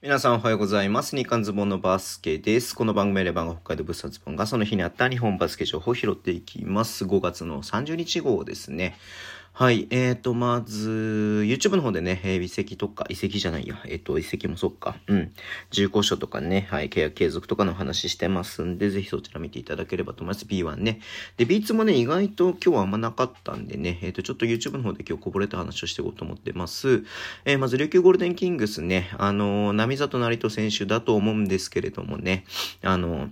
皆さんおはようございます。日刊ズボンのバスケです。この番組レバンが北海道物産ズボンがその日にあった日本バスケ情報を拾っていきます。5月の30日号ですね。はい。えーと、まず、YouTube の方でね、えー移籍とか、移籍じゃないや。えっ、と、移籍もそっか。うん。重厚書とかね、はい。契約継続とかの話してますんで、ぜひそちら見ていただければと思います。B1 ね。で、B2 もね、意外と今日はあんまなかったんでね、えっ、と、ちょっと YouTube の方で今日こぼれた話をしていこうと思ってます。えーまず、琉球ゴールデンキングスね、あのー、並里成人選手だと思うんですけれどもね、あのー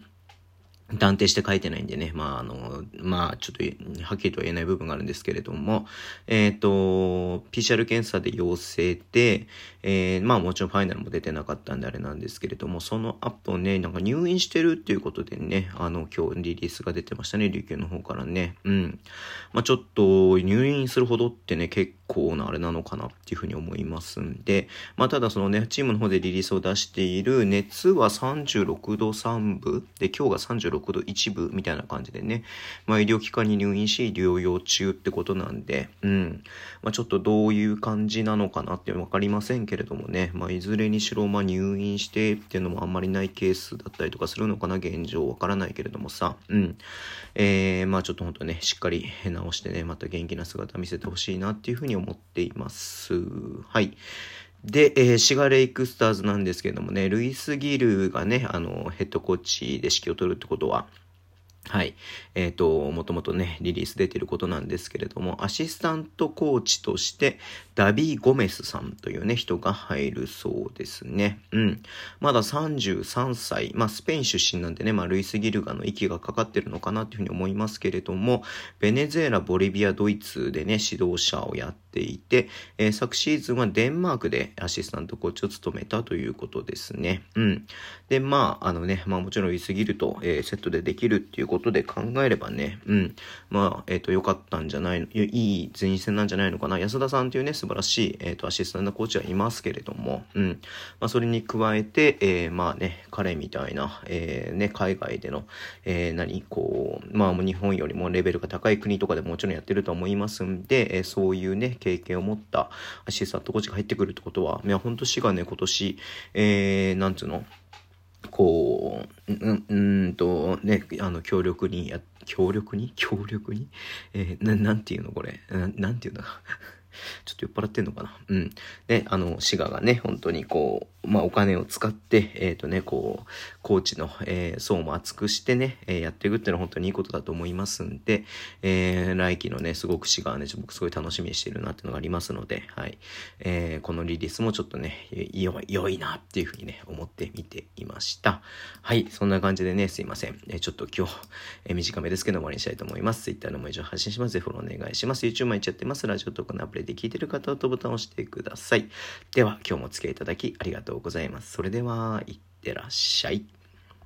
断定して書いてないんでね、まあ、あの、まあ、ちょっと、はっきりとは言えない部分があるんですけれども、えっ、と、PCR 検査で陽性で、えーまあ、もちろんファイナルも出てなかったんであれなんですけれども、その後ね、なんか入院してるっていうことでね、あの、今日リリースが出てましたね、琉球の方からね。うん。まあ、ちょっと、入院するほどってね、結構なあれなのかなっていうふうに思いますんで、まあ、ただそのね、チームの方でリリースを出している熱は36度3分で、今日が36度1分みたいな感じでね、まあ、医療機関に入院し、療養中ってことなんで、うん。まあ、ちょっとどういう感じなのかなってわかりませんけれどもね、まあ、いずれにしろ、まあ、入院してっていうのもあんまりないケースだったりとかするのかな、現状わからないけれどもさ、うん。えー、まあ、ちょっと本当ね、しっかり直してね、また元気な姿見せてほしいなっていうふうに思っています。はい。で、えーシガレイクスターズなんですけどもね、ルイス・ギルがね、あの、ヘッドコーチで指揮を取るってことは、はい。えっ、と、もともとね、リリース出てることなんですけれども、アシスタントコーチとして、ダビー・ゴメスさんというね、人が入るそうですね。うん。まだ33歳。まあ、スペイン出身なんでね、まあ、ルイス・ギルガの息がかかってるのかなというふうに思いますけれども、ベネズエラ、ボリビア、ドイツでね、指導者をやっていて、えー昨シーズンはデンマークでアシスタントコーチを務めたということですね。うん。で、まあ、あのね、まあもちろん言い過ぎると、えーセットでできるっていうことで考えればね、うん。まあ、えっ、と、良かったんじゃないの、いい前線なんじゃないのかな。安田さんというね、素晴らしい、えっ、と、アシスタントコーチはいますけれども、うん。まあ、それに加えて、えーまあね、彼みたいな、えーね、海外での、えー何、こう、まあ、日本よりもレベルが高い国とかでももちろんやってると思いますんで、えーそういうね、経験を持ったアシスタントコーチが入ってくるってことは、いや、ほんと市がね、今年、えー、なんつうの、こう、うん、うんと、ね、あの、強力にや、強力に？強力に？えーな、なんていうのこれ？ななんていうの？っと酔っ払ってんのかな？うん。ね、あの、滋賀がね、本当にこう、まあ、お金を使って、えっ、とね、こう、コーチの、えー層も厚くしてね、えーやっていくっていうのは本当にいいことだと思いますんで、えー来季のね、すごく滋賀はね、僕すごい楽しみにしてるなっていうのがありますので、はい。えーこのリリースもちょっとね、良い、良いなっていうふうにね、思って見ていました。はい。そんな感じでね、すいません。えーちょっと今日、えー短めですけど終わりにしたいと思います。Twitter のも以上発信します。ぜひフォローお願いします。YouTube 毎日やってます。ラジオトークのアプリで聞いてるる方はとボタンを押してください。では、今日もお付き合いいただきありがとうございます。それでは、いってらっしゃい。